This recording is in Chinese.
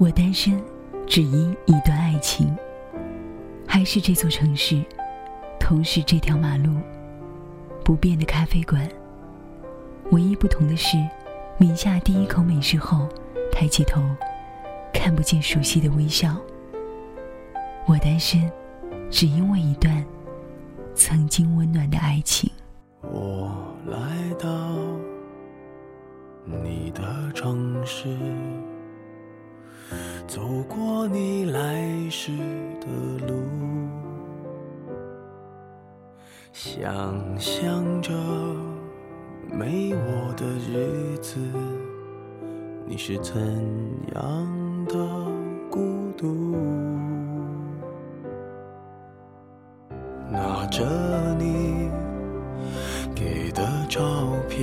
我单身，只因一段爱情。还是这座城市，同是这条马路，不变的咖啡馆。唯一不同的是，抿下第一口美食后，抬起头，看不见熟悉的微笑。我单身，只因为一段曾经温暖的爱情。我来到你的城市，走过你来时的路，想象着没我的日子，你是怎样的孤独？拿着你。给的照片，